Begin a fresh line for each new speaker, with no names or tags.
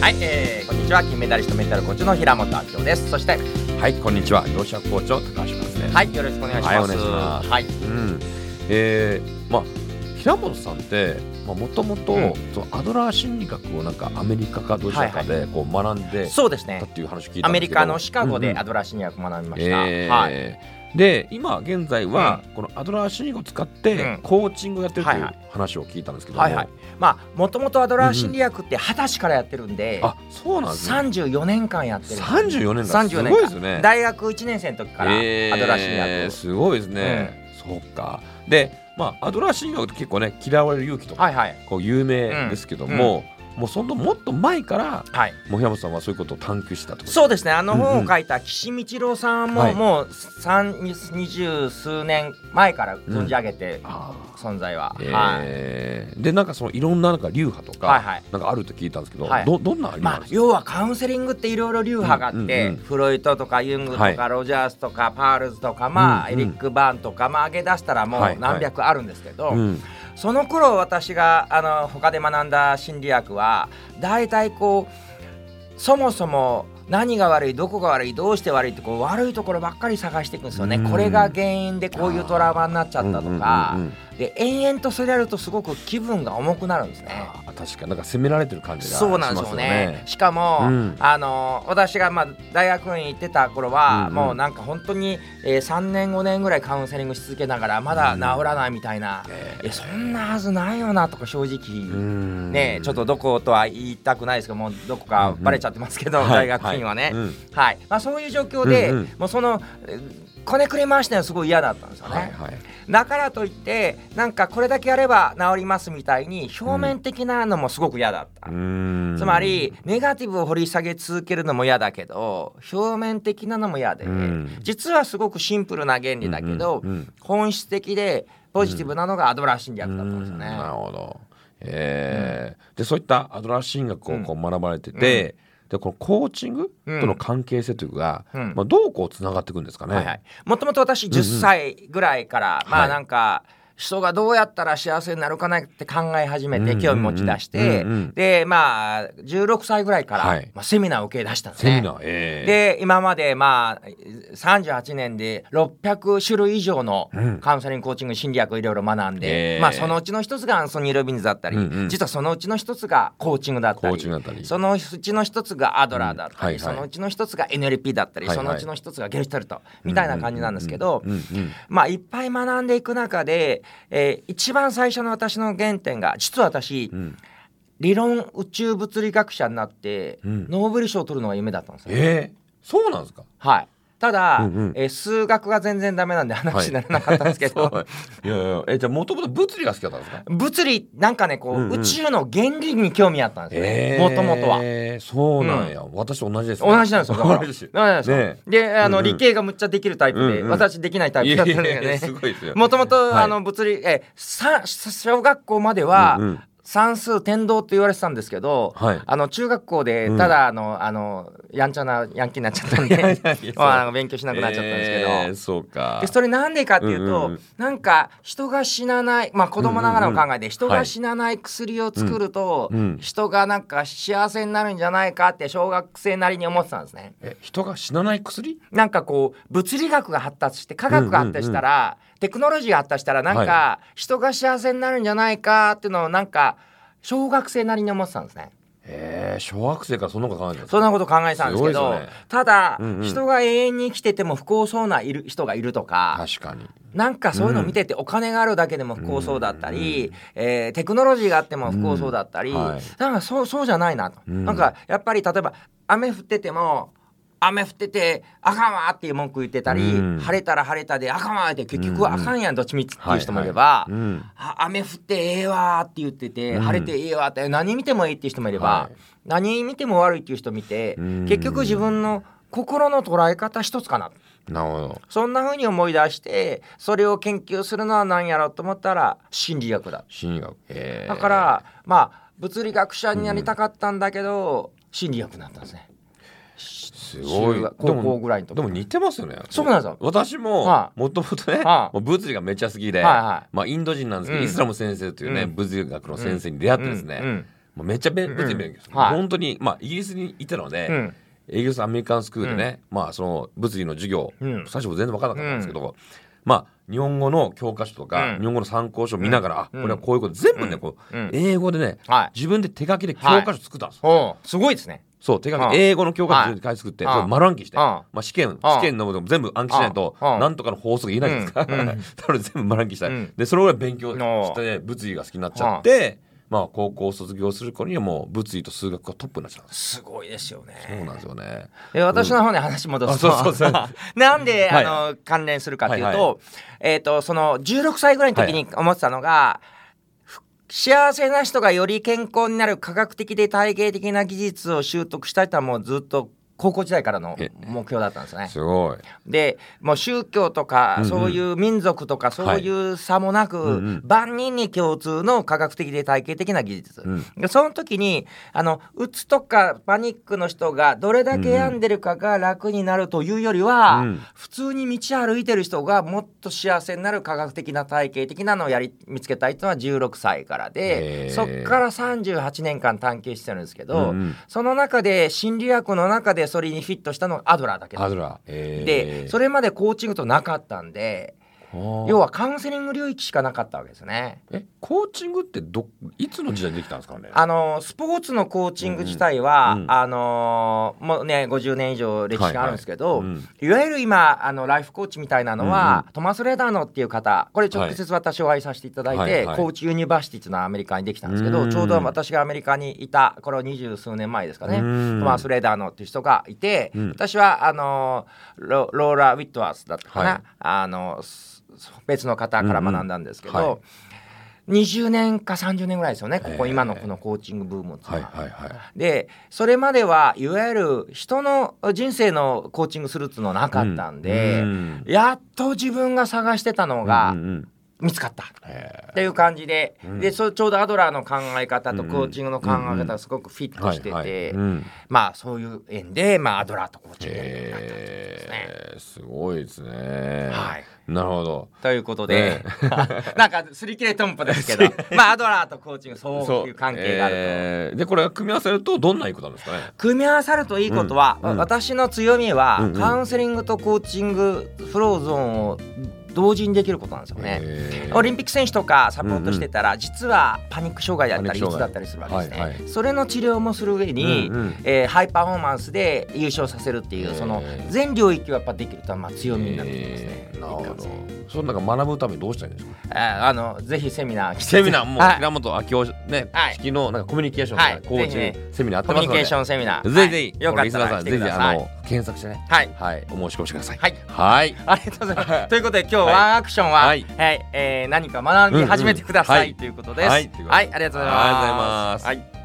はい、えー、こんにちは。金メダリストメンタルコーチの平本明夫です。そして
はいこんにちは。養殖校長高橋です。ね
はいよろしくお願いします。
はい
はい。
うん。えー、まあ平本さんってもともとアドラー心理学をなんかアメリカかどちらかでこう学んで
そうですね。
たっていう話聞いた
アメリカのシカゴ
うんうん
でアドラー心理学学びました、
えー。
はい。
で今現在はこのアドラー心理学を使って
うん。
コーチングをやってると
はいいうはい
話を聞いたんですけども。
はいはい。まあもともとアドラー心理学って二十歳からやってるんで、
あそうなんですね。
34年間やってる。
34年間す
34年間。
ごいですね。
大学1年生の時からア
えー
ドラー心理学を、
すごいですね、そうか。でまあアドラー心理学って結構ね嫌われる勇気とか
はいはい。
こう有名ですけども、もうそのもっと前から
はい。
もう平本さんはそういうことを探求したと
そうですね。あの
うんうん。
本を書いた岸道郎さんも、
はい。
もう三二十数年前から存じ上げて、
あ
存在は、
ー。
はい。
えーでなんかそのいろんななんか流派とか、
はいはい。
なんかあると聞いたんですけど、
はい。
どどんな
あ
派です？か、
要はカウンセリングっていろいろ流派があって、
うんうんうん。
フロイトとかユングとか、
はい。
ロジャースとかパールズとか、まあ
うんうん。
エリック・バーンとか、まあ、上げ出したらも
はいう
何百あるんですけど、
うん
その頃私があの他で学んだ心理学は大体こうそもそも何が悪いどこが悪いどうして悪いってこう悪いところばっかり探していくんですよね。
うん
これが原因でこういうトラウマになっちゃったとか、
うんうんうんうん
で延々とそれやるとすごく気分が重くなるんですね。
あー確かになんか責められてる感じがしますよね。
そうなんですよね。しかも、
うん。
あの私がまあ大学院行ってた頃は、
うんうん。
もうなんか本当に、えー、3年5年ぐらいカウンセリングし続けながらまだ治らないみたいな、
え
えそんなはずないよなとか正直、
うん。
ねちょっとどことは言いたくないですけどもうどこかバレちゃってますけど、
はい。
大学院はね、
うん。
はい。まあ、そういう状況で、
うんうん。
もうそのえーこねくり回してのはすごい嫌だったんですよね。
はいはい。
だからといってなんかこれだけやれば治りますみたいに表面的なのもすごく嫌だった。
うん。
つまりネガティブを掘り下げ続けるのも嫌だけど表面的なのも嫌で、
うん。
実はすごくシンプルな原理だけど、
うんうん
本質的でポジティブなのがアドラー心理学だったんですよね。
うん。なるほど。えー。でそういったアドラー心理学をこう学ばれてて、でこのコーチングとの関係性というか、
うん。
まあ、どうこうつながっていくんですかね。
はいはい、もともと私10歳ぐらいから、まあなんか人がどうやったら幸せになるかなって考え始めて
うん
興味持ち出して、でまあ16歳ぐらいから、
はい。
まあ、セミナーを受け出したんですね。
えー
で今までまあ38年で600種類以上の
うん。
カウンセリングコーチング心理学をいろいろ学んで、
えー
まあそのうちの一つがアンソニー・ロビンズだったり、
うん。うん
実はそのうちの一つがコーチングだった
コ
り。そのうちの一つがアドラーだったり、
うん。はいはい。
そのうちの一つが NLP だったり、
はいはい。
そのうちの一つがゲルシュタルトみたいな感じなんですけど、まあいっぱい学んでいく中で、えー一番最初の私の原点が実は私、
うん
理論宇宙物理学者になって、
うん
ノーベル賞を取るのが夢だったんですよ。
えーそうなんですか？
はい。ただ、
うんうん。
えー数学が全然ダメなんで話にならなかったんですけど、
はいいやいや。えじゃあもともと物理が好きだったんですか？
物理なんかねこう、
うんうん。
宇宙の原理に興味あったんですよね。もともとは。
えーそうなんや、私と同じです、ね。
同じなんですよ。だから
同じです
同じなんですよ。
ね
で、あの、
うんうん。
理系がむっちゃできるタイプで、
うんうん。
私できないタイプだったんだよ。ね。もともと、物理、え、さ、小学校までは、
うんうん
算数天道って言われてたんですけど、
はい。
あの中学校で
うん。
ただあの、あのやんちゃなヤンキーになっちゃったんで まあ勉強しなくなっちゃったんですけど、
えーそうか。
でそれなんでかっていうと、
うんうん。うん
なんか人が死なないまあ子供ながらの考えで、人が
はい。
死なない薬を作ると、
うん。うん。
人がなんか幸せになるんじゃないかって小学生なりに思ってたんですね。
え人が死なない薬？
なんかこう物理学が発達して科学が発達したら、テクノロジーが発達したらなんか、
は
人が幸せになるんじゃないかっていうのをなんか小学生なりに思ってたんですね。
えー、小学生からそんなこと考えてるんです
そんなこと考えてたんですけど
ね。
ただ、
うんうん。
人が永遠に生きてても不幸そうないる人がいるとか
確かに。
なんかそういうの見ててお金があるだけでも不幸そうだったり、えーテクノロジーがあっても不幸そうだったり、
うんはい。
なんかそうそうじゃないなと、
うん。
なんかやっぱり例えば雨降ってても雨降っててあかんわっていう文句言ってたり、
うん。
晴れたら晴れたであかんわって結局あかんやんどっちみちっていう人もいれ
は
ば、
いはいうん。
あ雨降ってええわーって言ってて、
うん。
晴れてええわって何見てもいいっていう人もいれば、
はい。
何見ても悪いっていう人見て、
うん。
結局自分の心の捉え方一つかな。
なるほど。
そんな風に思い出してそれを研究するのは何やろうと思ったら心理学だ。
心理学。えー。
だからまあ物理学者になりたかったんだけど、心理学になったんですね
すごい。
高校ぐらいの時。
でも似てますよね。
そうなんですよ。
私も
は
もともとね物理がめっちゃ好きで
はいはい。
まあインド人なんですけど
うん。
イスラム先生というね
うん。
物理学の先生に出会ってですね
うん。うん。
もうめっちゃべ物理勉強
ん。はい。
本当にまあイギリスにいたので、
うん。
イギリスアメリカンスクールでね、まあその物理の授業、
うん。
最初全然分からなかったんですけど、まあ日本語の教科書とか、
うん。
日本語の参考書を見ながら、
うん。
あこれはこういうこと全部ね、
うん。
こう
うん
英語でね、
はい。
自分で手書きで教科書作ったんです
すごいですね
そう手書き、
うん
英語の教科書自分で書いて作って、
はい
それ丸暗記して、
うん
まあ、試験試験のものも全部暗記しないと、
うん
なんとかの法則言えないですか、
うんうん。
だから全部丸暗記したい、
うん。
でそれぐらい勉強
お
して物理が好きになっちゃって、まあ高校を卒業する頃にはもう物理と数学がトップになっちゃったんです。
すごいですよね。
そうなんですよね。
で私の方に話戻すと、
うそうそう
なんで、
はい。
あの関連するかっていうと,、
はいは
えー、とその16歳ぐらいの時に思ってたのが、ふ幸せな人がより健康になる科学的で体系的な技術を習得したいとはもうずっと高校時代からの
え
目標だったんですね。
すごい。
でもう宗教とか、そういう民族とかそういう差もなく、
うんうん。
万人に共通の科学的で体系的な技術、
うん。
でその時にあのうつとかパニックの人がどれだけ病んでるかが楽になるというよりは、
うん。
普通に道歩いてる人がもっと幸せになる科学的な体系的なのをやり見つけたいというのは16歳からでそっから38年間探求してるんですけど、
うんうん。
その中で心理学の中でそれにフィットしたのがアドラーだけ
アドラー、えー。
でそれまでコーチングとなかったんで要
要
はカウンセリング領域しかなかったわけですね。
えコーチングってどいつの時代にできたんですかね？
あのスポーツのコーチング自体は、
うんうん。
あのもうね50年以上歴史があるんですけど、
はいはいうん。
いわゆる今あのライフコーチみたいなのは、
うん
トマス・レダーノっていう方これ直接私お会いさせていただいて、
はいはい
コーチユニバーシティっていうのはアメリカにできたんですけど、
うん
ちょうど私がアメリカにいたこれは二十数年前ですかね、
うん
トマス・レダーノっていう人がいて、
うん。
私はあのロローラ・ウィットワースだったかな、
はい。
あのす別の方から学んだんですけど、
うんうんはい。
20年か30年ぐらいですよねここ今のこのコーチングブームっていう
はい
のは。
はいはい
でそれまではいわゆる人の人生のコーチングするっていうのはなかったんで、
うん
やっと自分が探してたのが
うんうん
見つかった。
へ
っていう感じで,、
うん。
でそちょうどアドラーの考え方と
うん。
コーチングの考え方がすごくフィッ
ー
トしてて、まあそういう縁で、まあ、アドラーとコーチングになったってですね。
へー。すごいですね。
はい。
なるほど。
ということで、なんかすり切れトンポですけど。まあアドラーとコーチングそういう関係があると。
えー。でこれ組み合わせるとどんないいことなんですかね？
組み合わさるといいことは、
うんうん。
私の強みは、
うんうん。
カウンセリングとコーチングフローゾーンを同時にできることなんですよね。オリンピック選手とかサポートしてたら、実はパニック障害だったりうつだったりするわけですね、
はいはい。
それの治療もする上に、
うんうん。
えーハイパフォーマンスで優勝させるっていうその全領域をやっぱできるとまあ強みになってきますね。
えー。なるほど。そのなんか学ぶためにどうしたらいいんですか？
あーあのぜひセミナー
セミナーもう
はい。
平本明夫ね
はい。
式のなんかコミュニケーションコーチ
ぜひ
セミナー
コミュニケーションセミナー。
ぜひぜひ
はい。よかったら来てください。
ぜひあの検索してね。
はい。
はい。お申し込みしてください。
はい。
はい。
ありがとうございます。
は い
ということで今日
はい。
ワンアクションは、は
はい。い
えー何か学び始めてください、
うんうんはい。
ということです。
は
はい。い、
とい。うことで
ありがとうございます。
ありがとうございます。
はい